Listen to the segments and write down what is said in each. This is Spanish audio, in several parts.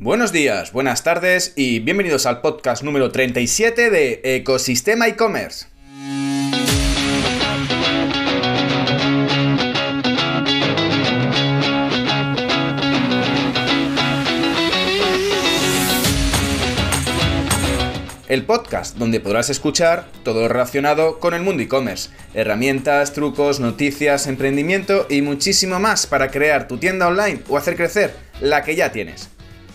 Buenos días, buenas tardes y bienvenidos al podcast número 37 de Ecosistema e-commerce. el podcast donde podrás escuchar todo relacionado con el mundo e-commerce, herramientas, trucos, noticias, emprendimiento y muchísimo más para crear tu tienda online o hacer crecer la que ya tienes.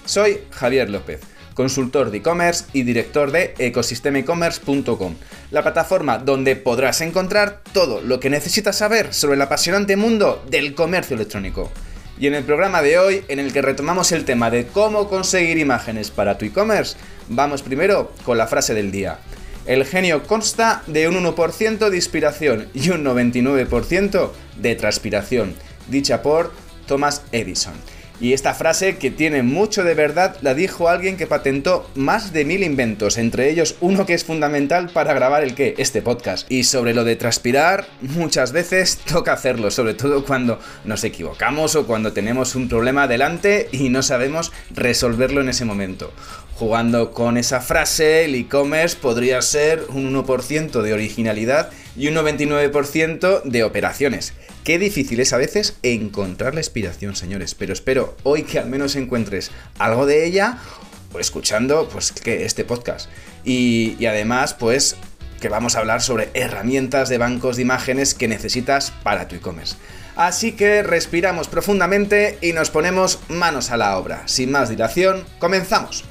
Soy Javier López, consultor de e-commerce y director de ecosistemaecommerce.com, la plataforma donde podrás encontrar todo lo que necesitas saber sobre el apasionante mundo del comercio electrónico. Y en el programa de hoy, en el que retomamos el tema de cómo conseguir imágenes para tu e-commerce, vamos primero con la frase del día. El genio consta de un 1% de inspiración y un 99% de transpiración, dicha por Thomas Edison. Y esta frase, que tiene mucho de verdad, la dijo alguien que patentó más de mil inventos, entre ellos uno que es fundamental para grabar el qué, este podcast. Y sobre lo de transpirar, muchas veces toca hacerlo, sobre todo cuando nos equivocamos o cuando tenemos un problema delante y no sabemos resolverlo en ese momento. Jugando con esa frase, el e-commerce podría ser un 1% de originalidad y un 99% de operaciones. Qué difícil es a veces encontrar la inspiración, señores, pero espero hoy que al menos encuentres algo de ella escuchando pues que este podcast. Y, y además, pues que vamos a hablar sobre herramientas de bancos de imágenes que necesitas para tu e-commerce. Así que respiramos profundamente y nos ponemos manos a la obra. Sin más dilación, comenzamos.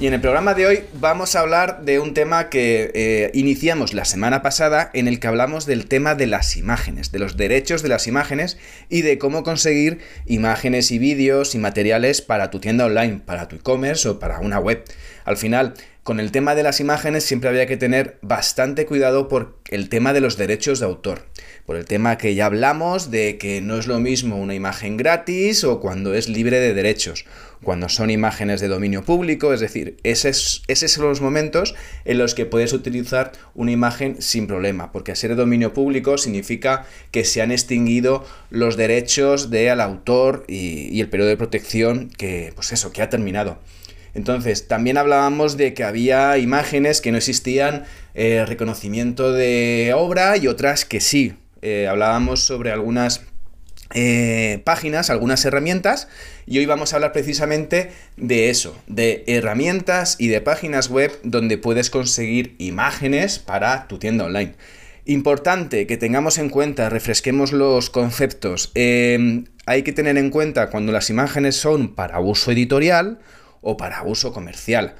Y en el programa de hoy vamos a hablar de un tema que eh, iniciamos la semana pasada en el que hablamos del tema de las imágenes, de los derechos de las imágenes y de cómo conseguir imágenes y vídeos y materiales para tu tienda online, para tu e-commerce o para una web. Al final, con el tema de las imágenes siempre había que tener bastante cuidado por el tema de los derechos de autor. Por el tema que ya hablamos de que no es lo mismo una imagen gratis o cuando es libre de derechos. Cuando son imágenes de dominio público, es decir, esos, son los momentos en los que puedes utilizar una imagen sin problema, porque ser de dominio público significa que se han extinguido los derechos del autor y, y el periodo de protección que, pues eso, que ha terminado. Entonces, también hablábamos de que había imágenes que no existían eh, reconocimiento de obra y otras que sí. Eh, hablábamos sobre algunas eh, páginas, algunas herramientas, y hoy vamos a hablar precisamente de eso, de herramientas y de páginas web donde puedes conseguir imágenes para tu tienda online. Importante que tengamos en cuenta, refresquemos los conceptos. hay que tener en cuenta cuando las imágenes son para uso editorial o para uso comercial,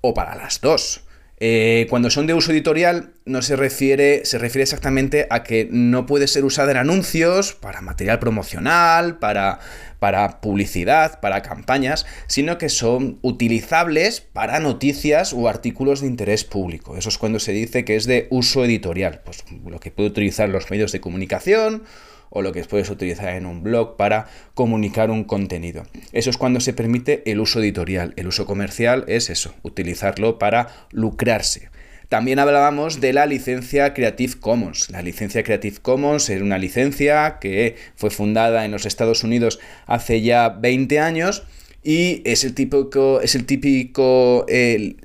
o para las dos. Eh, cuando son de uso editorial, no se refiere, se refiere exactamente a que no puede ser usada en anuncios, para material promocional, para, para publicidad, para campañas, sino que son utilizables para noticias o artículos de interés público. Eso es cuando se dice que es de uso editorial, pues lo que puede utilizar los medios de comunicación o lo que puedes utilizar en un blog para comunicar un contenido. Eso es cuando se permite el uso editorial. El uso comercial es eso, utilizarlo para lucrarse. También hablábamos de la licencia Creative Commons. La licencia Creative Commons es una licencia que fue fundada en los Estados Unidos hace ya 20 años y es el típico, es el típico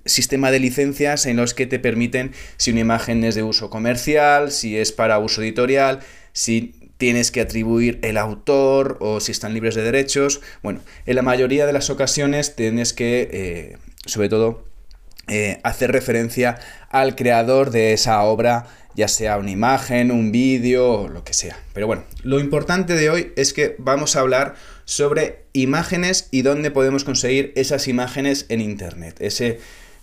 sistema de licencias en los que te permiten si una imagen es de uso comercial, si es para uso editorial, si tienes que atribuir el autor o si están libres de derechos. Bueno, en la mayoría de las ocasiones tienes que, eh, sobre todo, eh, hacer referencia al creador de esa obra, ya sea una imagen, un vídeo o lo que sea. Pero bueno, lo importante de hoy es que vamos a hablar sobre imágenes y dónde podemos conseguir esas imágenes en Internet. Ese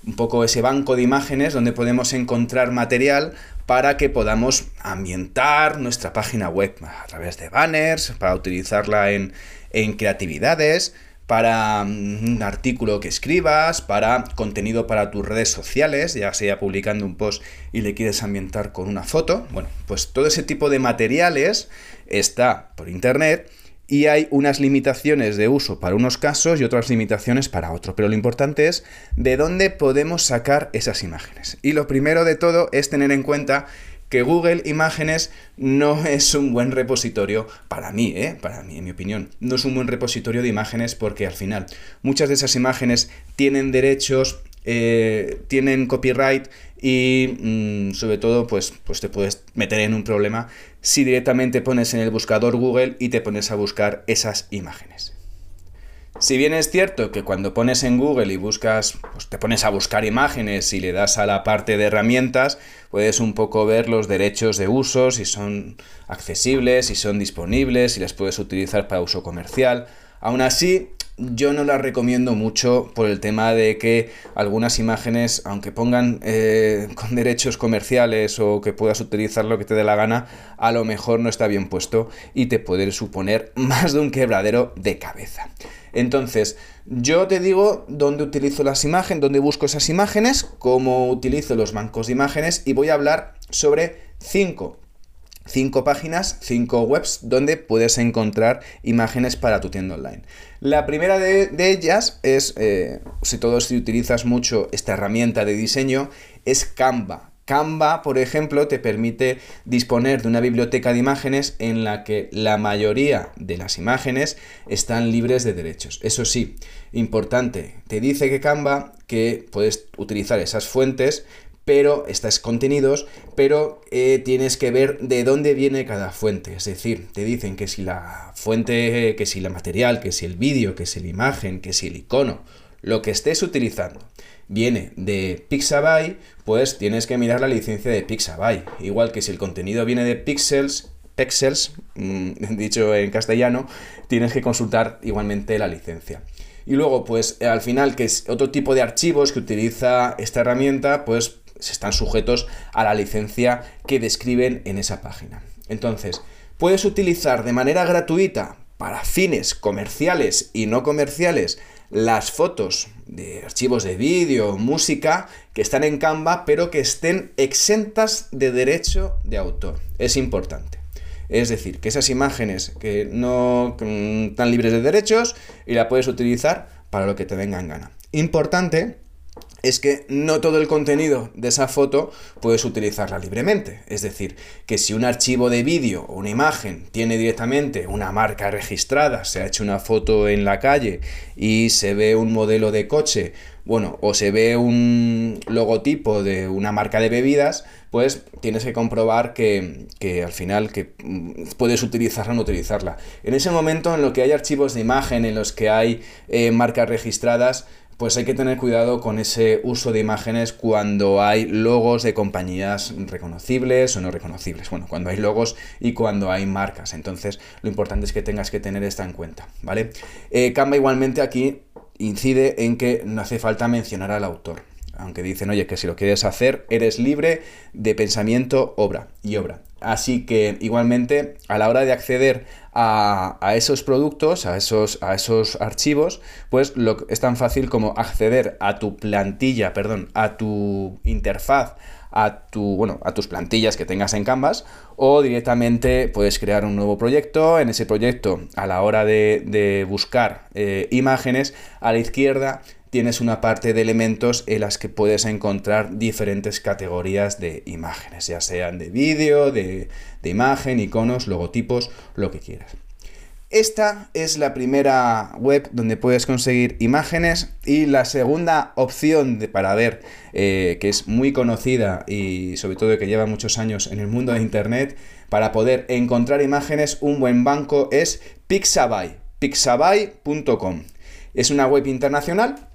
un poco ese banco de imágenes donde podemos encontrar material para que podamos ambientar nuestra página web a través de banners, para utilizarla en, creatividades, para mm, un artículo que escribas, para contenido para tus redes sociales, ya sea publicando un post y le quieres ambientar con una foto. Bueno, pues todo ese tipo de materiales está por internet y hay unas limitaciones de uso para unos casos y otras limitaciones para otros. Pero lo importante es de dónde podemos sacar esas imágenes. Y lo primero de todo es tener en cuenta que Google Imágenes no es un buen repositorio para mí, ¿eh? para mí, en mi opinión. No es un buen repositorio de imágenes porque al final muchas de esas imágenes tienen derechos, eh, tienen copyright y mm, sobre todo pues, pues te puedes meter en un problema si directamente pones en el buscador Google y te pones a buscar esas imágenes. Si bien es cierto que cuando pones en Google y buscas, pues te pones a buscar imágenes y le das a la parte de herramientas, puedes un poco ver los derechos de uso, si son accesibles, si son disponibles, si las puedes utilizar para uso comercial. Aún así, yo no las recomiendo mucho por el tema de que algunas imágenes, aunque pongan eh, con derechos comerciales o que puedas utilizar lo que te dé la gana, a lo mejor no está bien puesto y te puede suponer más de un quebradero de cabeza. Entonces, yo te digo dónde utilizo las imágenes, dónde busco esas imágenes, cómo utilizo los bancos de imágenes y voy a hablar sobre cinco cinco páginas, cinco webs donde puedes encontrar imágenes para tu tienda online. La primera de, ellas es, eh, si todos si utilizas mucho esta herramienta de diseño, es Canva. Canva, por ejemplo, te permite disponer de una biblioteca de imágenes en la que la mayoría de las imágenes están libres de derechos. Eso sí, importante, te dice que Canva que puedes utilizar esas fuentes, pero estos contenidos, pero eh, tienes que ver de dónde viene cada fuente. Es decir, te dicen que si la fuente, que si la material, que si el vídeo, que si la imagen, que si el icono, lo que estés utilizando viene de Pixabay, pues tienes que mirar la licencia de Pixabay. Igual que si el contenido viene de Pixels, Pixels, mm, dicho en castellano, tienes que consultar igualmente la licencia. Y luego, pues al final, que es otro tipo de archivos que utiliza esta herramienta, pues están sujetos a la licencia que describen en esa página. Entonces, puedes utilizar de manera gratuita para fines comerciales y no comerciales las fotos de archivos de vídeo, música, que están en Canva, pero que estén exentas de derecho de autor. Es importante. Es decir, que esas imágenes que no están libres de derechos y la puedes utilizar para lo que te venga en gana. Importante es que no todo el contenido de esa foto puedes utilizarla libremente. Es decir, que si un archivo de vídeo o una imagen tiene directamente una marca registrada, se ha hecho una foto en la calle y se ve un modelo de coche, bueno, o se ve un logotipo de una marca de bebidas, pues tienes que comprobar que, al final que mm, puedes utilizarla o no utilizarla. En ese momento en lo que hay archivos de imagen, en los que hay eh, marcas registradas, pues hay que tener cuidado con ese uso de imágenes cuando hay logos de compañías reconocibles o no reconocibles. Bueno, cuando hay logos y cuando hay marcas. Entonces, lo importante es que tengas que tener esto en cuenta, ¿vale? Eh, Canva igualmente aquí incide en que no hace falta mencionar al autor. Aunque dicen, oye, que si lo quieres hacer, eres libre de pensamiento, obra y obra. Así que igualmente a la hora de acceder a, esos productos, a esos, a esos archivos, pues lo, es tan fácil como acceder a tu plantilla, perdón, a tu interfaz, a, tu, bueno, a tus plantillas que tengas en Canvas o directamente puedes crear un nuevo proyecto. En ese proyecto, a la hora de, buscar eh, imágenes, a la izquierda tienes una parte de elementos en las que puedes encontrar diferentes categorías de imágenes, ya sean de vídeo, de, imagen, iconos, logotipos, lo que quieras. Esta es la primera web donde puedes conseguir imágenes y la segunda opción de, para ver, eh, que es muy conocida y sobre todo que lleva muchos años en el mundo de Internet, para poder encontrar imágenes, un buen banco es Pixabay, pixabay.com. Es una web internacional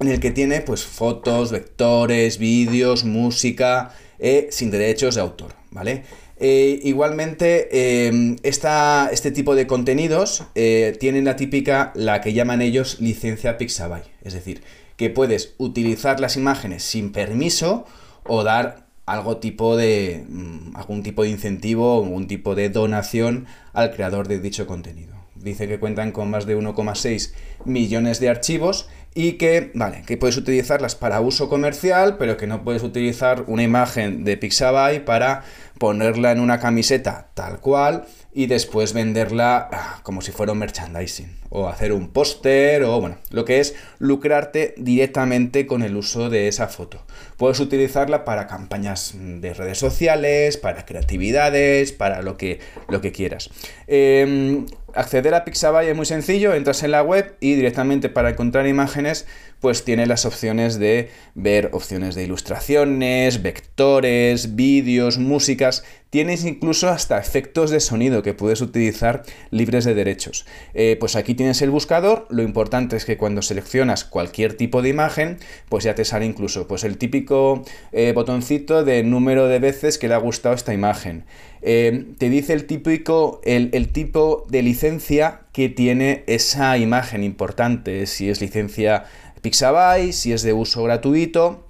en el que tiene pues fotos, vectores, vídeos, música, eh, sin derechos de autor, ¿vale? Eh, igualmente, em, este tipo de contenidos eh, tienen la típica, la que llaman ellos licencia Pixabay, es decir, que puedes utilizar las imágenes sin permiso o dar algo tipo de mm, algún tipo de incentivo o algún tipo de donación al creador de dicho contenido. Dice que cuentan con más de 1,6 millones de archivos y que, vale, que puedes utilizarlas para uso comercial, pero que no puedes utilizar una imagen de Pixabay para ponerla en una camiseta tal cual y después venderla ah, como si fuera un merchandising o hacer un póster o bueno, lo que es lucrarte directamente con el uso de esa foto. Puedes utilizarla para campañas de redes sociales, para creatividades, para lo que, lo que quieras. Em, acceder a Pixabay es muy sencillo, entras en la web y directamente para encontrar imágenes pues tiene las opciones de ver opciones de ilustraciones, vectores, vídeos, músicas. Tienes incluso hasta efectos de sonido que puedes utilizar libres de derechos. Eh, pues aquí tienes el buscador, lo importante es que cuando seleccionas cualquier tipo de imagen, pues ya te sale incluso pues el típico eh, botoncito de número de veces que le ha gustado esta imagen. Eh, te dice el típico, el, el tipo de licencia que tiene esa imagen importante, si es licencia Pixabay, si es de uso gratuito,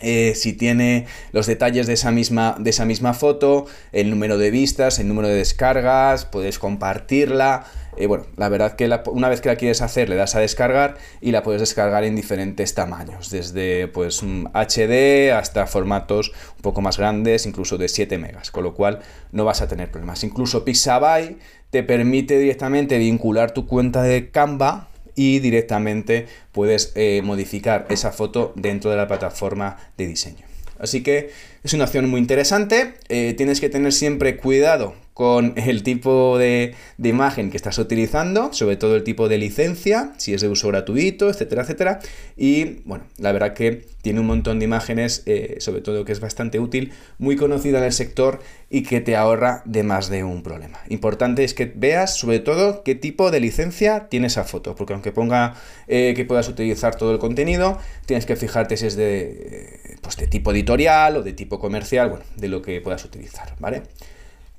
eh, si tiene los detalles de esa, misma, de esa misma foto, el número de vistas, el número de descargas, puedes compartirla. Eh, bueno, la verdad que una vez que la quieres hacer le das a descargar y la puedes descargar en diferentes tamaños, desde pues HD hasta formatos un poco más grandes, incluso de 7 megas, con lo cual no vas a tener problemas. Incluso Pixabay te permite directamente vincular tu cuenta de Canva y directamente puedes eh, modificar esa foto dentro de la plataforma de diseño. Así que es una opción muy interesante. Eh, tienes que tener siempre cuidado con el tipo de, imagen que estás utilizando, sobre todo el tipo de licencia, si es de uso gratuito, etcétera, etcétera. Y bueno, la verdad que tiene un montón de imágenes, eh, sobre todo que es bastante útil, muy conocida en el sector y que te ahorra de más de un problema. Importante es que veas sobre todo qué tipo de licencia tiene esa foto, porque aunque ponga eh, que puedas utilizar todo el contenido, tienes que fijarte si es de, pues de tipo editorial o de tipo comercial, bueno, de lo que puedas utilizar, ¿vale?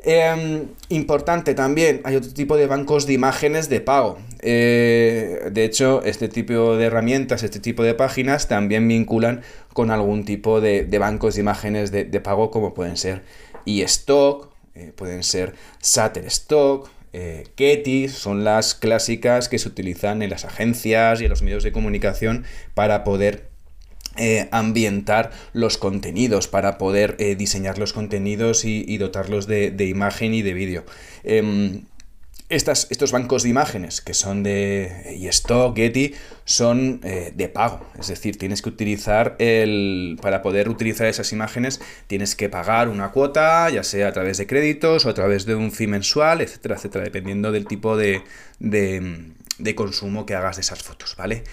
Em, importante también, hay otro tipo de bancos de imágenes de pago. Eh, de hecho, este tipo de herramientas, este tipo de páginas también vinculan con algún tipo de, bancos de imágenes de, pago como pueden ser eStock, eh, pueden ser Shutterstock, eh, Getty, son las clásicas que se utilizan en las agencias y en los medios de comunicación para poder eh, ambientar los contenidos, para poder eh, diseñar los contenidos y, dotarlos de, imagen y de vídeo. Em, estos bancos de imágenes que son de eStock, Getty, son eh, de pago. Es decir, tienes que utilizar el. Para poder utilizar esas imágenes, tienes que pagar una cuota, ya sea a través de créditos o a través de un fee mensual, etcétera, etcétera, dependiendo del tipo de, de consumo que hagas de esas fotos, ¿vale?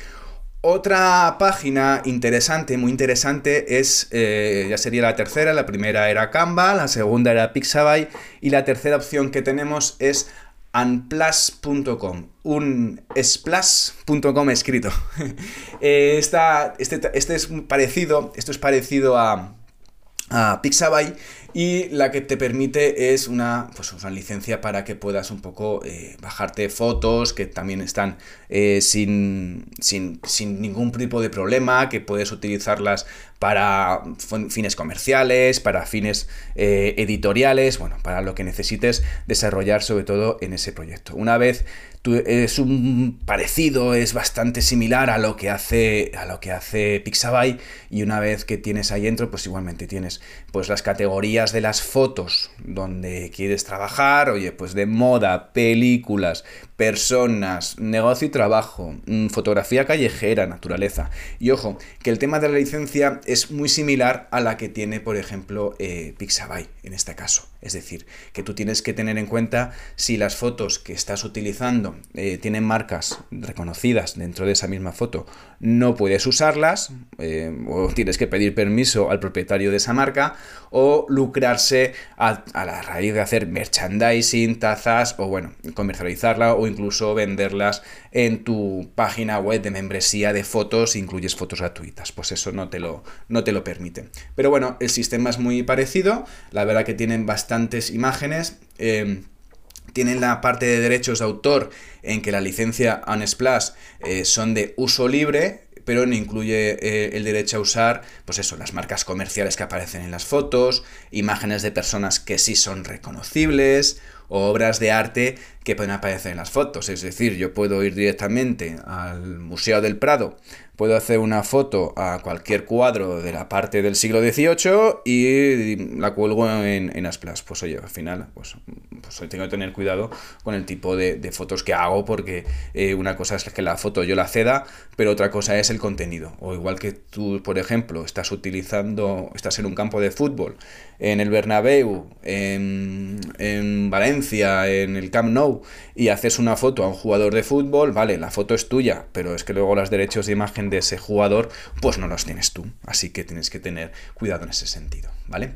Otra página interesante, muy interesante, es, eh, ya sería la tercera, la primera era Canva, la segunda era Pixabay y la tercera opción que tenemos es unplus.com, un splash.com escrito. Eh, este, este, es parecido, esto es parecido a Pixabay y la que te permite es una, pues una licencia para que puedas un poco eh, bajarte fotos que también están eh, sin, sin, sin, ningún tipo de problema, que puedes utilizarlas para fines comerciales, para fines eh, editoriales, bueno, para lo que necesites desarrollar sobre todo en ese proyecto. Una vez es un parecido, es bastante similar a lo que hace a lo que hace Pixabay y una vez que tienes ahí dentro, pues igualmente tienes pues las categorías de las fotos donde quieres trabajar, oye, pues de moda, películas, personas, negocio y trabajo, mm, fotografía callejera, naturaleza. Y ojo, que el tema de la licencia muy similar a la que tiene, por ejemplo, eh, Pixabay en este caso. Es decir, que tú tienes que tener en cuenta si las fotos que estás utilizando eh, tienen marcas reconocidas dentro de esa misma foto, no puedes usarlas, eh, o tienes que pedir permiso al propietario de esa marca, o lucrarse a, la raíz de hacer merchandising, tazas, o bueno, comercializarla, o incluso venderlas en tu página web de membresía de fotos, incluyes fotos gratuitas. Pues eso no te lo, no te lo permite. Pero bueno, el sistema es muy parecido, la verdad que tienen bastantes imágenes. Em, tienen la parte de derechos de autor en que la licencia Unsplash eh, son de uso libre, pero no incluye eh, el derecho a usar, pues eso, las marcas comerciales que aparecen en las fotos, imágenes de personas que sí son reconocibles, obras de arte que pueden aparecer en las fotos. Es decir, yo puedo ir directamente al Museo del Prado, puedo hacer una foto a cualquier cuadro de la parte del siglo XVIII y la cuelgo en, en Asplas. Pues oye, al final, pues, pues tengo que tener cuidado con el tipo de, fotos que hago porque eh, una cosa es que la foto yo la ceda, pero otra cosa es el contenido. O igual que tú, por ejemplo, estás utilizando, estás en un campo de fútbol, en el Bernabéu, en, en Valencia, en el Camp Nou, y haces una foto a un jugador de fútbol, vale, la foto es tuya, pero es que luego los derechos de imagen de ese jugador, pues no los tienes tú. Así que tienes que tener cuidado en ese sentido, ¿vale?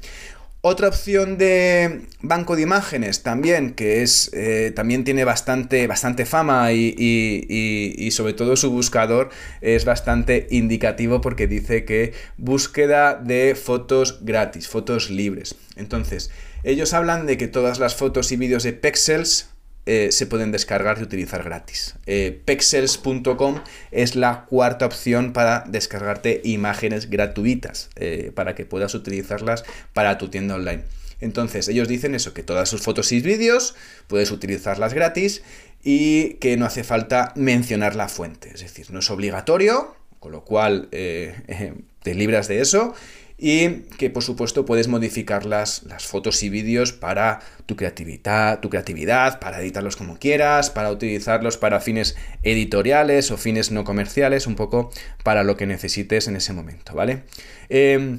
Otra opción de banco de imágenes también, que es eh, también tiene bastante, bastante fama y, y, sobre todo su buscador es bastante indicativo porque dice que búsqueda de fotos gratis, fotos libres. Entonces, ellos hablan de que todas las fotos y vídeos de Pexels eh, se pueden descargar y utilizar gratis. Eh, Pexels.com es la cuarta opción para descargarte imágenes gratuitas, eh, para que puedas utilizarlas para tu tienda online. Entonces, ellos dicen eso, que todas sus fotos y vídeos puedes utilizarlas gratis y que no hace falta mencionar la fuente. Es decir, no es obligatorio, con lo cual te libras de eso y que por supuesto puedes modificar las, fotos y vídeos para tu creatividad, tu creatividad, para editarlos como quieras, para utilizarlos para fines editoriales o fines no comerciales, un poco para lo que necesites en ese momento, ¿vale? Em,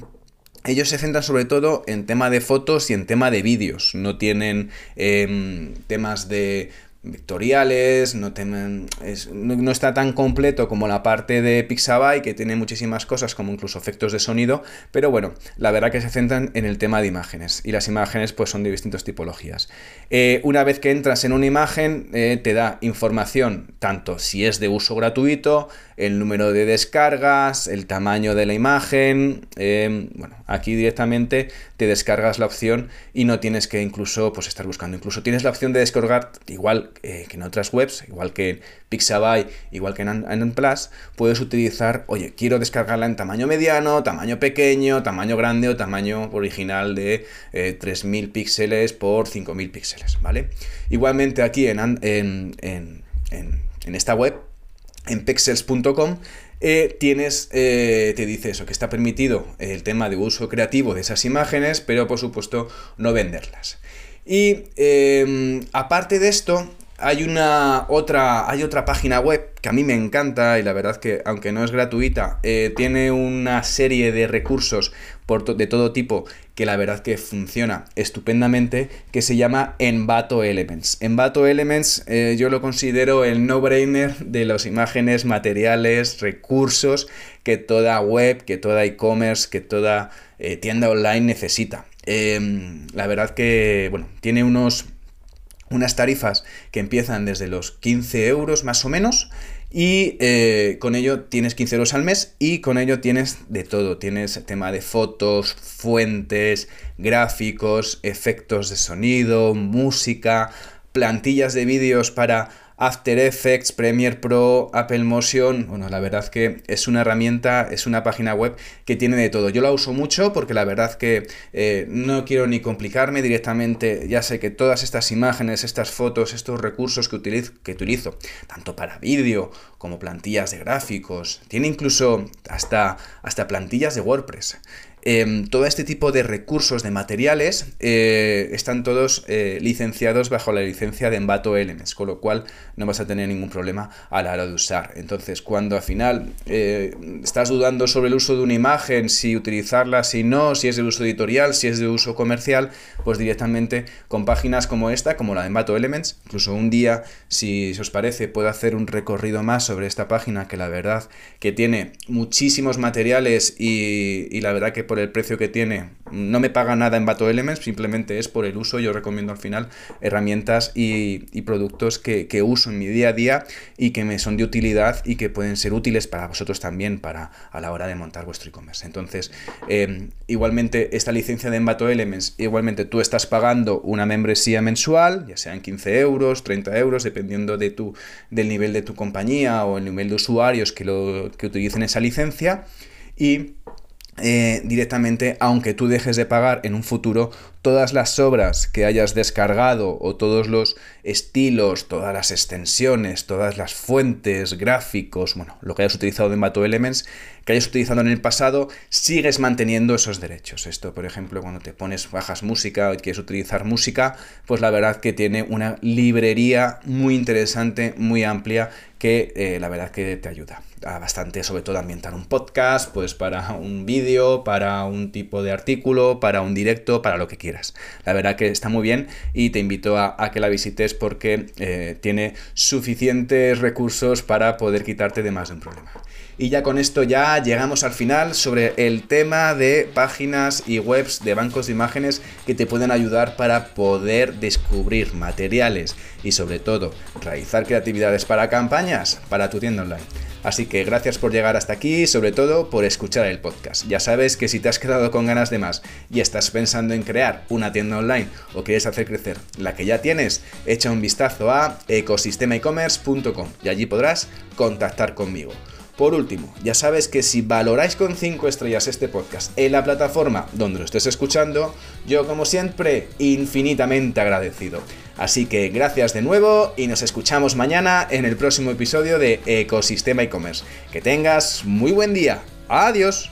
ellos se centran sobre todo en tema de fotos y en tema de vídeos, no tienen em, temas de vectoriales, no, no, está tan completo como la parte de Pixabay, que tiene muchísimas cosas como incluso efectos de sonido, pero bueno, la verdad que se centran en el tema de imágenes, y las imágenes pues son de distintas tipologías. Eh, una vez que entras en una imagen, eh, te da información, tanto si es de uso gratuito, el número de descargas, el tamaño de la imagen, eh, bueno, aquí directamente te descargas la opción y no tienes que incluso pues estar buscando, incluso tienes la opción de descargar igual eh, que en otras webs, igual que en Pixabay, igual que en Plus, puedes utilizar, oye, quiero descargarla en tamaño mediano, tamaño pequeño, tamaño grande o tamaño original de 3000 eh, píxeles por 5000 píxeles, ¿vale? Igualmente aquí en, en, en, en esta web, en pixels.com, eh, tienes, te dice eso, que está permitido el tema de uso creativo de esas imágenes, pero por supuesto no venderlas. Y em, aparte de esto, hay una otra, hay otra página web que a mí me encanta y la verdad que aunque no es gratuita, eh, tiene una serie de recursos de todo tipo que la verdad que funciona estupendamente, que se llama Envato Elements. Envato Elements eh, yo lo considero el no-brainer de las imágenes, materiales, recursos que toda web, que toda e-commerce, que toda eh, tienda online necesita. Em, la verdad que, bueno, tiene unos unas tarifas que empiezan desde los 15 euros más o menos y eh, con ello tienes 15 euros al mes y con ello tienes de todo. Tienes tema de fotos, fuentes, gráficos, efectos de sonido, música, plantillas de vídeos para After Effects, Premiere Pro, Apple Motion, bueno, la verdad que es una herramienta, es una página web que tiene de todo. Yo la uso mucho porque la verdad que eh, no quiero ni complicarme directamente, ya sé que todas estas imágenes, estas fotos, estos recursos que utilizo, que utilizo tanto para vídeo como plantillas de gráficos, tiene incluso hasta, hasta plantillas de WordPress. Em, todo este tipo de recursos, de materiales, eh, están todos eh, licenciados bajo la licencia de Envato Elements, con lo cual no vas a tener ningún problema a la hora de usar. Entonces, cuando al final eh, estás dudando sobre el uso de una imagen, si utilizarla, si no, si es de uso editorial, si es de uso comercial, pues directamente con páginas como esta, como la de Envato Elements, incluso un día, si, os parece, puedo hacer un recorrido más sobre esta página que la verdad que tiene muchísimos materiales y, y la verdad que por el precio que tiene. No me paga nada en Bato Elements, simplemente es por el uso. Yo recomiendo al final herramientas y, productos que, uso en mi día a día y que me son de utilidad y que pueden ser útiles para vosotros también para a la hora de montar vuestro e-commerce. Entonces, em, igualmente esta licencia de Envato Elements, igualmente tú estás pagando una membresía mensual, ya sean 15 euros, 30 euros, dependiendo de tu, del nivel de tu compañía o el nivel de usuarios que, lo, que utilicen esa licencia. Y eh, directamente, aunque tú dejes de pagar en un futuro, todas las obras que hayas descargado o todos los estilos, todas las extensiones, todas las fuentes, gráficos, bueno, lo que hayas utilizado de Envato Elements, que hayas utilizado en el pasado, sigues manteniendo esos derechos. Esto, por ejemplo, cuando te pones, bajas música o quieres utilizar música, pues la verdad que tiene una librería muy interesante, muy amplia, que eh, la verdad que te ayuda bastante, sobre todo ambientar un podcast, pues para un vídeo, para un tipo de artículo, para un directo, para lo que quieras. La verdad que está muy bien y te invito a, que la visites porque eh, tiene suficientes recursos para poder quitarte de más de un problema. Y ya con esto ya llegamos al final sobre el tema de páginas y webs de bancos de imágenes que te pueden ayudar para poder descubrir materiales y sobre todo realizar creatividades para campañas para tu tienda online. Así que gracias por llegar hasta aquí y sobre todo por escuchar el podcast. Ya sabes que si te has quedado con ganas de más y estás pensando en crear una tienda online o quieres hacer crecer la que ya tienes, echa un vistazo a ecosistemaecommerce.com y allí podrás contactar conmigo. Por último, ya sabes que si valoráis con 5 estrellas este podcast en la plataforma donde lo estés escuchando, yo como siempre infinitamente agradecido. Así que gracias de nuevo y nos escuchamos mañana en el próximo episodio de Ecosistema e-commerce. Que tengas muy buen día. Adiós.